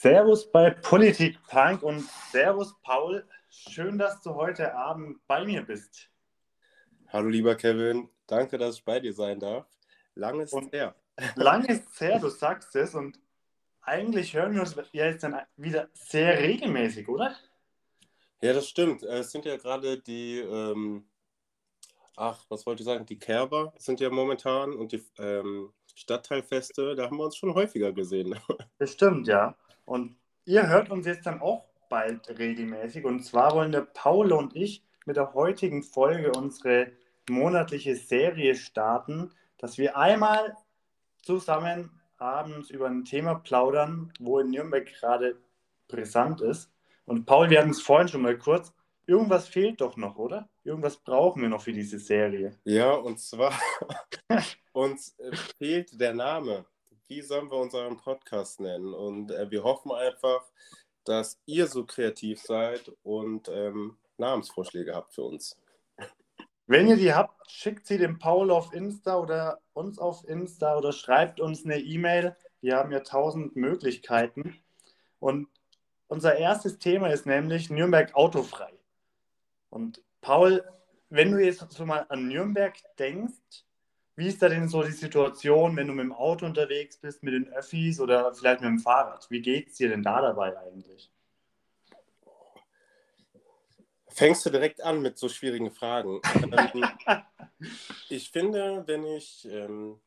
Servus bei Politik Punk und Servus Paul. Schön, dass du heute Abend bei mir bist. Hallo lieber Kevin, danke, dass ich bei dir sein darf. Lang ist Und- her. Lang ist her, du sagst es, und eigentlich hören wir uns ja jetzt dann wieder sehr regelmäßig, oder? Ja, das stimmt. Äh, Es sind ja gerade die, ähm, ach, was wollte ich sagen, die Kerber sind ja momentan und die ähm, Stadtteilfeste, da haben wir uns schon häufiger gesehen. Bestimmt, ja. Und ihr hört uns jetzt dann auch bald regelmäßig. Und zwar wollen der Paul und ich mit der heutigen Folge unsere monatliche Serie starten, dass wir einmal zusammen abends über ein Thema plaudern, wo in Nürnberg gerade brisant ist. Und Paul, wir hatten es vorhin schon mal kurz. Irgendwas fehlt doch noch, oder? Irgendwas brauchen wir noch für diese Serie. Ja, und zwar uns fehlt der Name. Wie sollen wir unseren Podcast nennen? Und äh, wir hoffen einfach, dass ihr so kreativ seid und ähm, Namensvorschläge habt für uns. Wenn ihr die habt, schickt sie dem Paul auf Insta oder uns auf Insta oder schreibt uns eine E-Mail. Wir haben ja tausend Möglichkeiten. Und unser erstes Thema ist nämlich Nürnberg autofrei. Und Paul, wenn du jetzt so mal an Nürnberg denkst, wie ist da denn so die Situation, wenn du mit dem Auto unterwegs bist, mit den Öffis oder vielleicht mit dem Fahrrad? Wie geht es dir denn da dabei eigentlich? Fängst du direkt an mit so schwierigen Fragen? ähm, ich finde, wenn ich ähm,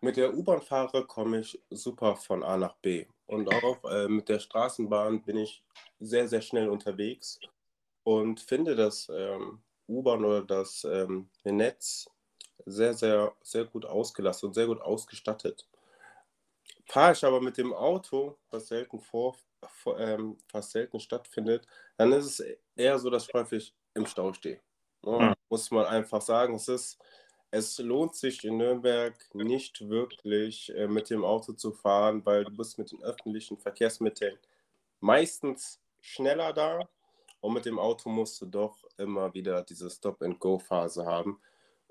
mit der U-Bahn fahre, komme ich super von A nach B. Und auch äh, mit der Straßenbahn bin ich sehr, sehr schnell unterwegs und finde das ähm, U-Bahn oder das ähm, Netz sehr, sehr, sehr gut ausgelastet und sehr gut ausgestattet. Fahre ich aber mit dem Auto, was selten vor, vor ähm, fast selten stattfindet, dann ist es eher so, dass ich häufig im Stau stehe. Ja, Hm. Muss man einfach sagen, es ist, es lohnt sich in Nürnberg nicht wirklich äh, mit dem Auto zu fahren, weil du bist mit den öffentlichen Verkehrsmitteln meistens schneller da und mit dem Auto musst du doch immer wieder diese Stop-and-Go-Phase haben.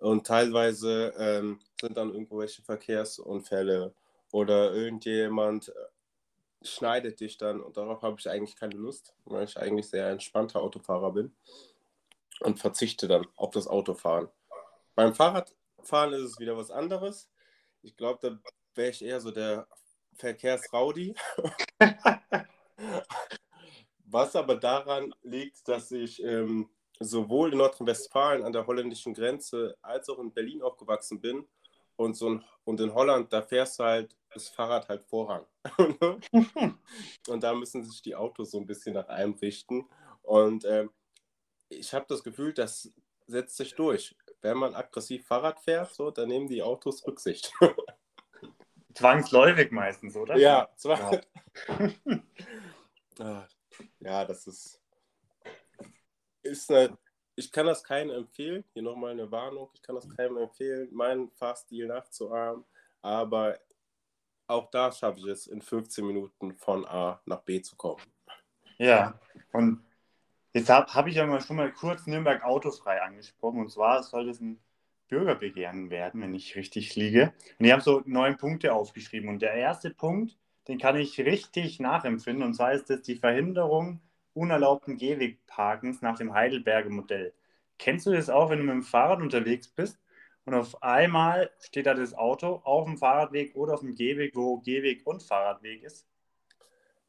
Und teilweise ähm, sind dann irgendwelche Verkehrsunfälle oder irgendjemand äh, schneidet dich dann und darauf habe ich eigentlich keine Lust, weil ich eigentlich sehr entspannter Autofahrer bin und verzichte dann auf das Autofahren. Beim Fahrradfahren ist es wieder was anderes. Ich glaube, da wäre ich eher so der Verkehrsraudi. Was aber daran liegt, dass ich ähm, sowohl in Nordrhein-Westfalen an der holländischen Grenze als auch in Berlin aufgewachsen bin. Und, so in, und in Holland, da fährst du halt das Fahrrad halt Vorrang. und da müssen sich die Autos so ein bisschen nach einem richten. Und ähm, ich habe das Gefühl, das setzt sich durch. Wenn man aggressiv Fahrrad fährt, so, dann nehmen die Autos Rücksicht. Zwangsläufig meistens, oder? ja, zwar. Ah, ja, das ist. Ist eine, ich kann das keinem empfehlen. Hier nochmal eine Warnung. Ich kann das keinem empfehlen, meinen Fahrstil nachzuahmen. Aber auch da schaffe ich es, in 15 Minuten von A nach B zu kommen. Ja, und jetzt habe hab ich ja mal schon mal kurz Nürnberg autofrei angesprochen. Und zwar soll das ein Bürgerbegehren werden, wenn ich richtig liege. Und ich habe so neun Punkte aufgeschrieben. Und der erste Punkt, den kann ich richtig nachempfinden. Und zwar ist das die Verhinderung unerlaubten Gehwegparkens nach dem Heidelberger Modell. Kennst du das auch, wenn du mit dem Fahrrad unterwegs bist und auf einmal steht da das Auto auf dem Fahrradweg oder auf dem Gehweg, wo Gehweg und Fahrradweg ist?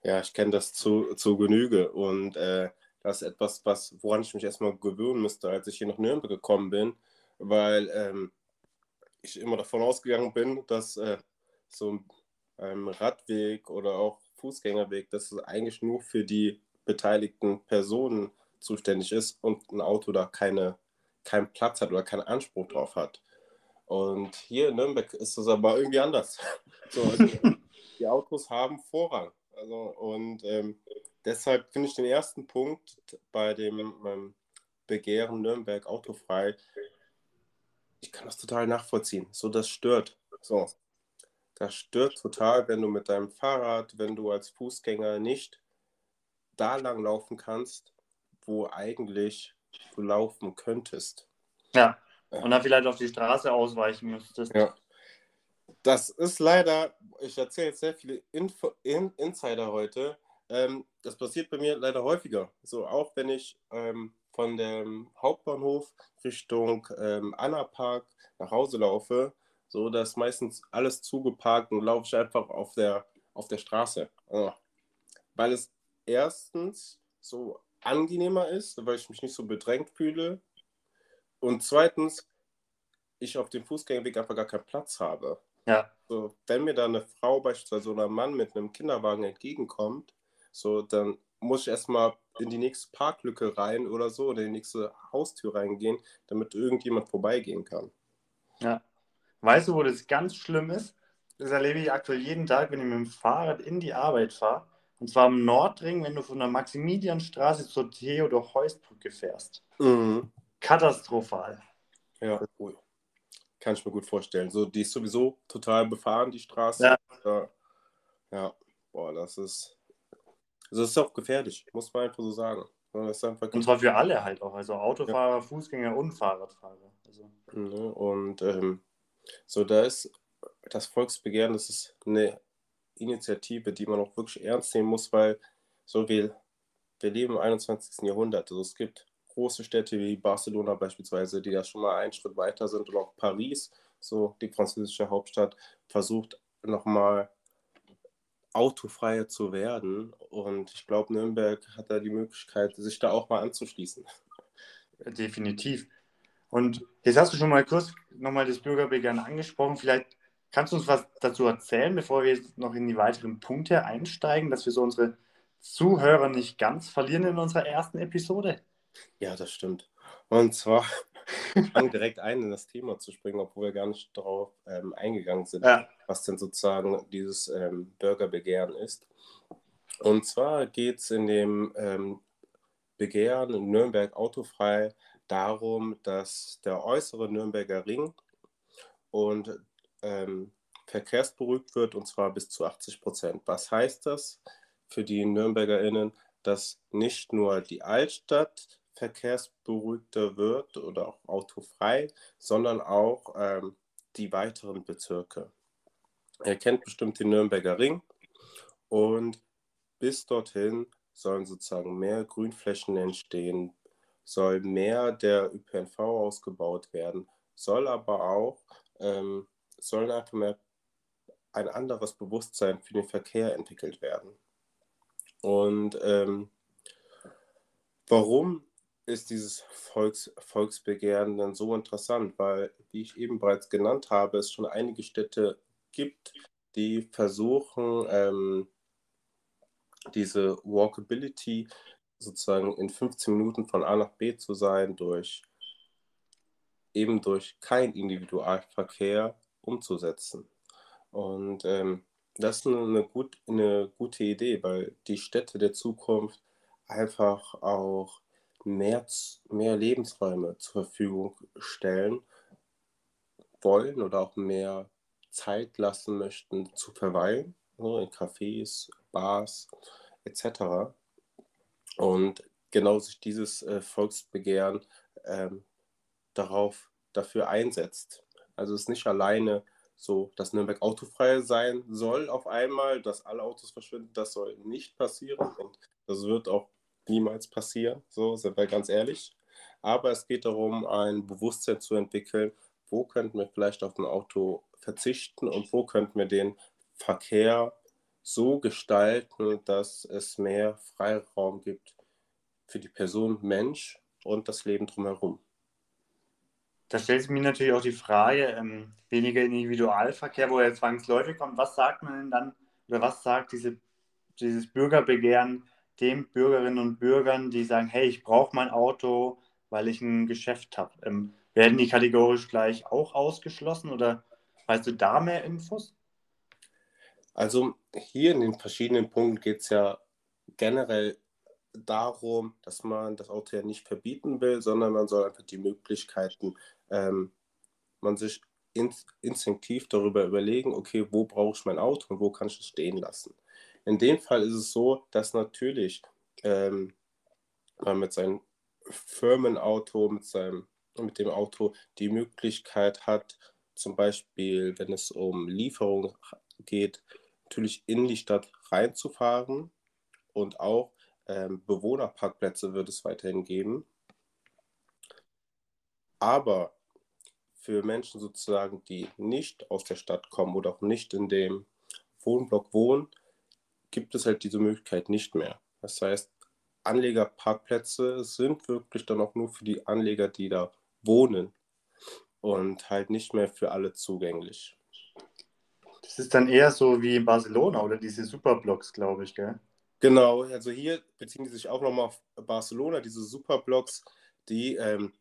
Ja, ich kenne das zu, zu Genüge. Und äh, das ist etwas, was, woran ich mich erstmal gewöhnen müsste, als ich hier nach Nürnberg gekommen bin, weil ähm, ich immer davon ausgegangen bin, dass äh, so ein Radweg oder auch Fußgängerweg, dass es eigentlich nur für die beteiligten Personen zuständig ist und ein Auto da keine, keinen Platz hat oder keinen Anspruch drauf hat. Und hier in Nürnberg ist es aber irgendwie anders. So, also, die Autos haben Vorrang. Also, und ähm, deshalb finde ich den ersten Punkt bei dem ähm, Begehren Nürnberg autofrei, ich kann das total nachvollziehen. So, das stört. So, das stört total, wenn du mit deinem Fahrrad, wenn du als Fußgänger nicht da lang laufen kannst, wo eigentlich du laufen könntest. Ja, und dann vielleicht auf die Straße ausweichen müsstest. Ja. Das ist leider, ich erzähle jetzt sehr viele Info, In, Insider heute. Ähm, das passiert bei mir leider häufiger. So auch wenn ich ähm, von dem Hauptbahnhof Richtung ähm, Anna Park nach Hause laufe, so dass meistens alles zugeparkt und laufe ich einfach auf der, auf der Straße. Ja. Weil es erstens so angenehmer ist, weil ich mich nicht so bedrängt fühle. Und zweitens, ich auf dem Fußgängerweg einfach gar keinen Platz habe. Ja. So, wenn mir da eine Frau beispielsweise oder ein Mann mit einem Kinderwagen entgegenkommt, so, dann muss ich erstmal in die nächste Parklücke rein oder so, oder in die nächste Haustür reingehen, damit irgendjemand vorbeigehen kann. Ja. Weißt du, wo das ganz schlimm ist? Das erlebe ich aktuell jeden Tag, wenn ich mit dem Fahrrad in die Arbeit fahre. Und zwar am Nordring, wenn du von der Maximilianstraße zur Theodor-Heuss-Brücke fährst. Mhm. Katastrophal. Ja, cool. Kann ich mir gut vorstellen. So, die ist sowieso total befahren, die Straße. Ja. Ja, ja. boah, das ist. Also, das ist auch gefährlich, muss man einfach so sagen. Das Und zwar für alle halt auch. Also Autofahrer, ja. Fußgänger und Fahrradfahrer. Also. Ne, und ähm, so, da ist das Volksbegehren, das ist eine Initiative, die man auch wirklich ernst nehmen muss, weil so wir, wir leben im 21. Jahrhundert. Also es gibt große Städte wie Barcelona beispielsweise, die da schon mal einen Schritt weiter sind und auch Paris, so die französische Hauptstadt, versucht nochmal autofreier zu werden. Und ich glaube, Nürnberg hat da die Möglichkeit, sich da auch mal anzuschließen. Definitiv. Und jetzt hast du schon mal kurz nochmal das Bürgerbegehren angesprochen. Vielleicht kannst du uns was dazu erzählen, bevor wir jetzt noch in die weiteren Punkte einsteigen, dass wir so unsere Zuhörer nicht ganz verlieren in unserer ersten Episode? Ja, das stimmt. Und zwar fangen direkt ein, in das Thema zu springen, obwohl wir gar nicht darauf ähm, eingegangen sind, ja. was denn sozusagen dieses ähm, Bürgerbegehren ist. Und zwar geht es in dem ähm, Begehren in Nürnberg autofrei darum, dass der äußere Nürnberger Ring und ähm, verkehrsberuhigt wird und zwar bis zu 80 Prozent. Was heißt das für die NürnbergerInnen? Dass nicht nur die Altstadt verkehrsberuhigter wird oder auch autofrei, sondern auch ähm, die weiteren Bezirke. Ihr kennt bestimmt den Nürnberger Ring und bis dorthin sollen sozusagen mehr Grünflächen entstehen, soll mehr der ÖPNV ausgebaut werden, soll aber auch, ähm, sollen einfach mehr ein anderes Bewusstsein für den Verkehr entwickelt werden. Und ähm, warum ist dieses Volks, Volksbegehren dann so interessant? Weil, wie ich eben bereits genannt habe, es schon einige Städte gibt, die versuchen, ähm, diese Walkability sozusagen in 15 Minuten von A nach B zu sein, durch eben durch kein Individualverkehr umzusetzen. Und ähm, das ist eine, gut, eine gute Idee, weil die Städte der Zukunft einfach auch mehr, mehr Lebensräume zur Verfügung stellen wollen oder auch mehr Zeit lassen möchten zu verweilen, ne, in Cafés, Bars etc. Und genau sich dieses äh, Volksbegehren ähm, darauf dafür einsetzt. Also es ist nicht alleine so, dass Nürnberg autofrei sein soll auf einmal, dass alle Autos verschwinden, das soll nicht passieren und das wird auch niemals passieren, so sind wir ganz ehrlich. Aber es geht darum, ein Bewusstsein zu entwickeln, wo könnten wir vielleicht auf ein Auto verzichten und wo könnten wir den Verkehr so gestalten, dass es mehr Freiraum gibt für die Person Mensch und das Leben drumherum. Da stellt sich mir natürlich auch die Frage, ähm, weniger Individualverkehr, wo er zwangsläufig kommt, was sagt man denn dann, oder was sagt diese, dieses Bürgerbegehren den Bürgerinnen und Bürgern, die sagen, hey, ich brauche mein Auto, weil ich ein Geschäft habe? Ähm, werden die kategorisch gleich auch ausgeschlossen oder weißt du da mehr Infos? Also hier in den verschiedenen Punkten geht es ja generell darum, dass man das Auto ja nicht verbieten will, sondern man soll einfach die Möglichkeiten, ähm, man sich in, instinktiv darüber überlegen, okay, wo brauche ich mein Auto und wo kann ich es stehen lassen. In dem Fall ist es so, dass natürlich ähm, man mit seinem Firmenauto, mit, seinem, mit dem Auto die Möglichkeit hat, zum Beispiel, wenn es um Lieferung geht, natürlich in die Stadt reinzufahren und auch ähm, Bewohnerparkplätze wird es weiterhin geben. Aber für Menschen sozusagen, die nicht aus der Stadt kommen oder auch nicht in dem Wohnblock wohnen, gibt es halt diese Möglichkeit nicht mehr. Das heißt, Anlegerparkplätze sind wirklich dann auch nur für die Anleger, die da wohnen und halt nicht mehr für alle zugänglich. Das ist dann eher so wie in Barcelona oder diese Superblocks, glaube ich, gell? Genau, also hier beziehen die sich auch nochmal auf Barcelona, diese Superblocks, die ähm,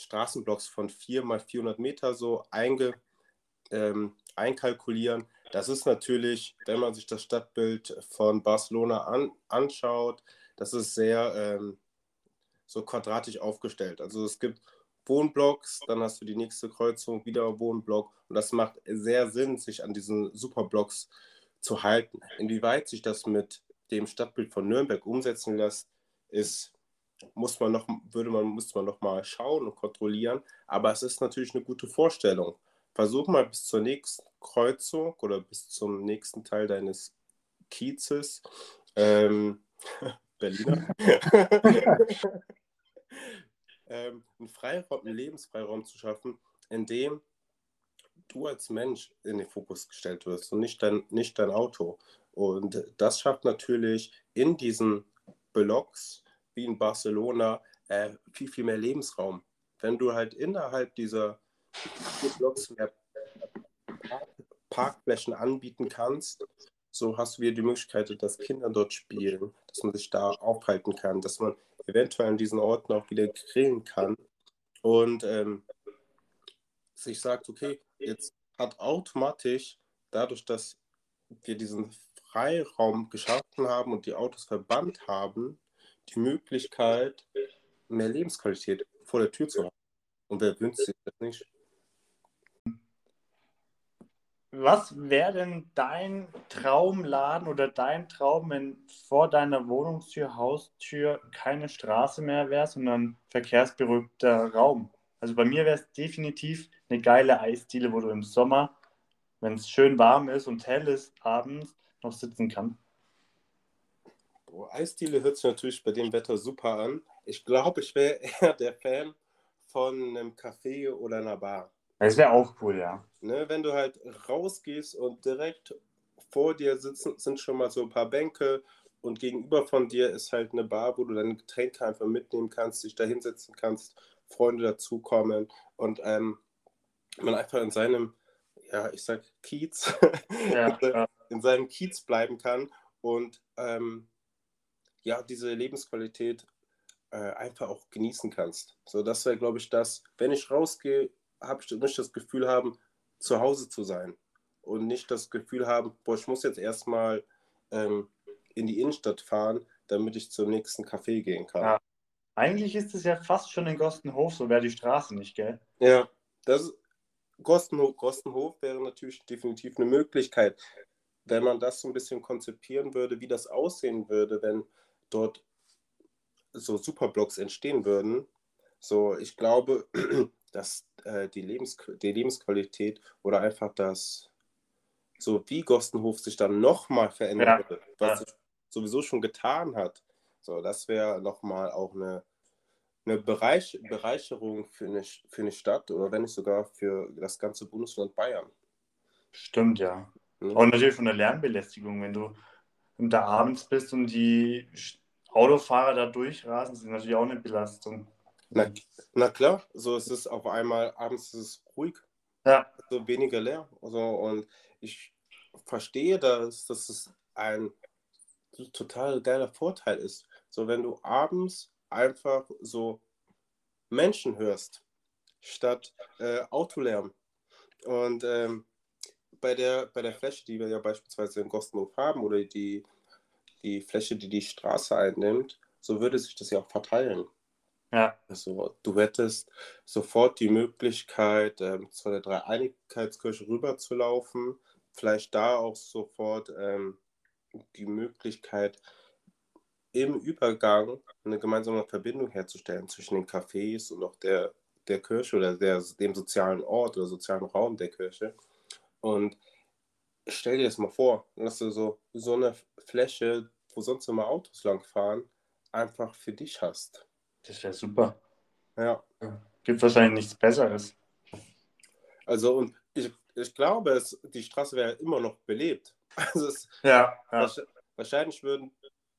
Straßenblocks von 4 mal 400 Meter so einge, ähm, einkalkulieren. Das ist natürlich, wenn man sich das Stadtbild von Barcelona an, anschaut, das ist sehr ähm, so quadratisch aufgestellt. Also es gibt Wohnblocks, dann hast du die nächste Kreuzung, wieder Wohnblock und das macht sehr Sinn, sich an diesen Superblocks zu halten. Inwieweit sich das mit dem Stadtbild von Nürnberg umsetzen lässt, ist muss man noch, würde man, müsste man noch mal schauen und kontrollieren. Aber es ist natürlich eine gute Vorstellung. Versuch mal bis zur nächsten Kreuzung oder bis zum nächsten Teil deines Kiezes, ähm, Berliner, ähm, einen Freiraum, einen Lebensfreiraum zu schaffen, in dem du als Mensch in den Fokus gestellt wirst und nicht dein, nicht dein Auto. Und das schafft natürlich in diesen Blocks wie in Barcelona äh, viel, viel mehr Lebensraum. Wenn du halt innerhalb dieser Blocks mehr Parkflächen anbieten kannst, so hast du wieder die Möglichkeit, dass Kinder dort spielen, dass man sich da aufhalten kann, dass man eventuell an diesen Orten auch wieder grillen kann und ähm, sich sagt, okay, jetzt hat automatisch dadurch, dass wir diesen Freiraum geschaffen haben und die Autos verbannt haben, die Möglichkeit, mehr Lebensqualität vor der Tür zu haben. Und wer wünscht sich das nicht? Was wäre denn dein Traumladen oder dein Traum, wenn vor deiner Wohnungstür, Haustür keine Straße mehr wäre, sondern verkehrsberuhigter Raum? Also bei mir wäre es definitiv eine geile Eisdiele, wo du im Sommer, wenn es schön warm ist und hell ist, abends noch sitzen kannst. Oh, Eisdiele hört sich natürlich bei dem Wetter super an. Ich glaube, ich wäre eher der Fan von einem Café oder einer Bar. Das wäre auch cool, ja. Ne, wenn du halt rausgehst und direkt vor dir sitzen, sind schon mal so ein paar Bänke und gegenüber von dir ist halt eine Bar, wo du deine Getränke einfach mitnehmen kannst, dich da hinsetzen kannst, Freunde dazukommen und ähm, man einfach in seinem, ja, ich sag Kiez, ja, ja. in seinem Kiez bleiben kann und ähm, ja, diese Lebensqualität äh, einfach auch genießen kannst. So, das wäre, glaube ich, das, wenn ich rausgehe, habe ich nicht das Gefühl haben, zu Hause zu sein und nicht das Gefühl haben, boah, ich muss jetzt erstmal ähm, in die Innenstadt fahren, damit ich zum nächsten Café gehen kann. Ja. Eigentlich ist es ja fast schon in Gostenhof, so wäre die Straße nicht, gell? Ja, das Gostenhof, Gostenhof wäre natürlich definitiv eine Möglichkeit, wenn man das so ein bisschen konzipieren würde, wie das aussehen würde, wenn dort so Superblocks entstehen würden. So, ich glaube, dass äh, die, Lebens die Lebensqualität oder einfach das, so wie Gostenhof sich dann nochmal verändern ja. würde, was ja. sowieso schon getan hat. So, das wäre nochmal auch eine, eine Bereich Bereicherung für eine, für eine Stadt oder wenn nicht sogar für das ganze Bundesland Bayern. Stimmt, ja. Mhm. Und natürlich von der Lärmbelästigung, wenn du da abends bist und die Autofahrer da durchrasen, sind natürlich auch eine Belastung. Na, na klar, so ist es auf einmal, abends ist es ruhig, ja. also weniger leer. Also, und ich verstehe, dass, dass es ein total geiler Vorteil ist. So, wenn du abends einfach so Menschen hörst, statt äh, Autolärm. Und ähm, bei, der, bei der Fläche, die wir ja beispielsweise in Gostenhof haben, oder die die Fläche, die die Straße einnimmt, so würde sich das ja auch verteilen. Ja. Also du hättest sofort die Möglichkeit, ähm, zu der Dreieinigkeitskirche rüberzulaufen, vielleicht da auch sofort ähm, die Möglichkeit, im Übergang eine gemeinsame Verbindung herzustellen zwischen den Cafés und auch der der Kirche oder der, dem sozialen Ort oder sozialen Raum der Kirche. Und stell dir das mal vor, dass du so, so eine Fläche, wo sonst immer Autos langfahren, einfach für dich hast. Das wäre super. Ja. Gibt wahrscheinlich nichts Besseres. Also, und ich, ich glaube, es, die Straße wäre immer noch belebt. Also es, Ja, ja. wahrscheinlich würden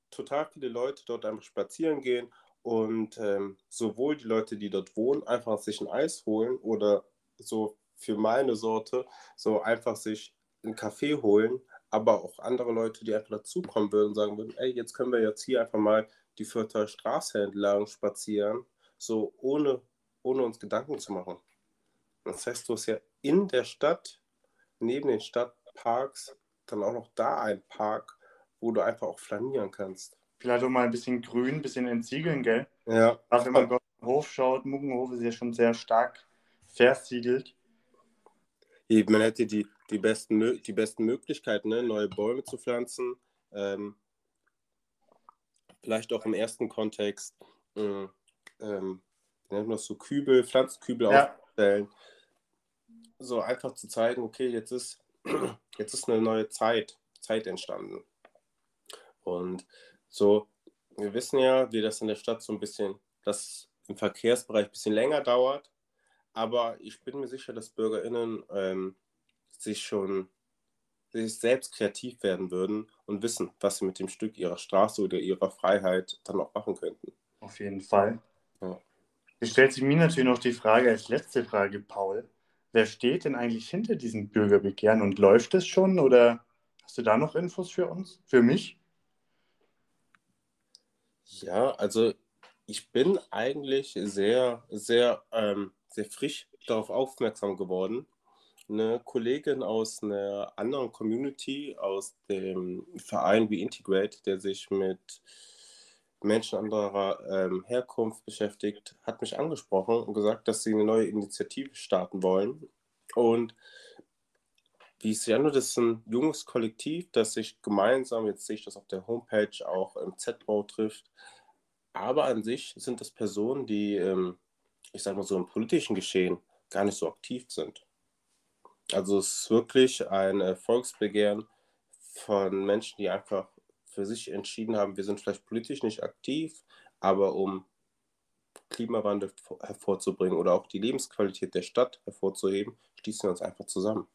total viele Leute dort einfach spazieren gehen und ähm, sowohl die Leute, die dort wohnen, einfach sich ein Eis holen oder so für meine Sorte so einfach sich einen Kaffee holen, aber auch andere Leute, die einfach dazukommen würden und sagen würden, ey, jetzt können wir jetzt hier einfach mal die Fürther Straße entlang spazieren, so ohne, ohne uns Gedanken zu machen. Das heißt, du hast ja in der Stadt, neben den Stadtparks, dann auch noch da einen Park, wo du einfach auch flanieren kannst. Vielleicht auch mal ein bisschen grün, ein bisschen entsiegeln, gell? Ja. Auch wenn man auf den Hof schaut, Muggenhof ist ja schon sehr stark versiegelt. Man hätte die, die, besten, die besten Möglichkeiten, ne? neue Bäume zu pflanzen. Ähm, vielleicht auch im ersten Kontext, äh, ähm, nennt man das so, Kübel, Pflanzenkübel Ja. aufstellen. So einfach zu zeigen, okay, jetzt ist, jetzt ist eine neue Zeit, Zeit entstanden. Und so, wir wissen ja, wie das in der Stadt so ein bisschen, dass im Verkehrsbereich ein bisschen länger dauert. Aber ich bin mir sicher, dass BürgerInnen ähm, sich schon sich selbst kreativ werden würden und wissen, was sie mit dem Stück ihrer Straße oder ihrer Freiheit dann auch machen könnten. Auf jeden Fall. Ja. Es stellt sich mir natürlich noch die Frage als letzte Frage, Paul. Wer steht denn eigentlich hinter diesem Bürgerbegehren und läuft es schon oder hast du da noch Infos für uns? Für mich? Ja, also ich bin eigentlich sehr, sehr, ähm, sehr frisch darauf aufmerksam geworden. Eine Kollegin aus einer anderen Community, aus dem Verein wie Integrate, der sich mit Menschen anderer ähm, Herkunft beschäftigt, hat mich angesprochen und gesagt, dass sie eine neue Initiative starten wollen. Und wie es ja nur, das ist ein junges Kollektiv, das sich gemeinsam, jetzt sehe ich das auf der Homepage, auch im Z-Bau trifft. Aber an sich sind das Personen, die, ähm, ich sage mal so, im politischen Geschehen gar nicht so aktiv sind. Also es ist wirklich ein Volksbegehren von Menschen, die einfach für sich entschieden haben, wir sind vielleicht politisch nicht aktiv, aber um Klimawandel hervorzubringen oder auch die Lebensqualität der Stadt hervorzuheben, schließen wir uns einfach zusammen.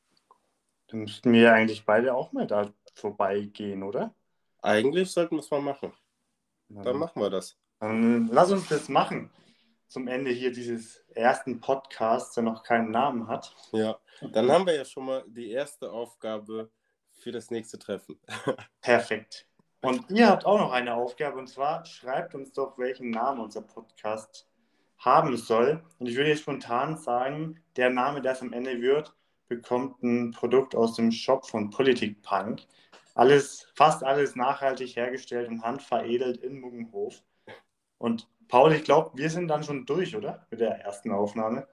Dann müssten wir ja eigentlich beide auch mal da vorbeigehen, oder? Eigentlich sollten wir es mal machen. Dann machen wir das. Dann lass uns das machen. Zum Ende hier dieses ersten Podcasts, der noch keinen Namen hat. Ja, dann haben wir ja schon mal die erste Aufgabe für das nächste Treffen. Perfekt. Und ihr habt auch noch eine Aufgabe und zwar schreibt uns doch, welchen Namen unser Podcast haben soll. Und ich würde jetzt spontan sagen, der Name, der es am Ende wird, bekommt ein Produkt aus dem Shop von Politik Punk. Alles, fast alles nachhaltig hergestellt und handveredelt in Muggenhof. Und Paul, ich glaube, wir sind dann schon durch, oder? Mit der ersten Aufnahme.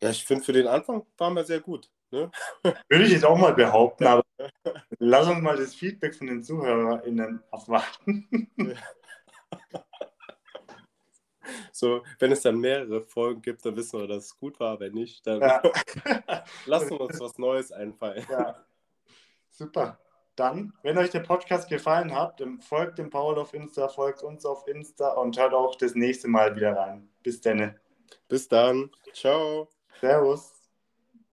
Ja, ich finde, für den Anfang waren wir sehr gut. Ne? Würde ich jetzt auch mal behaupten, aber lass uns mal das Feedback von den ZuhörerInnen abwarten. So, wenn es dann mehrere Folgen gibt, dann wissen wir, dass es gut war. Wenn nicht, dann Ja. lassen wir uns was Neues einfallen. Ja. Super. Dann, wenn euch der Podcast gefallen hat, dann folgt dem Paul auf Insta, folgt uns auf Insta und hört auch das nächste Mal wieder rein. Bis dann. Bis dann. Ciao. Servus.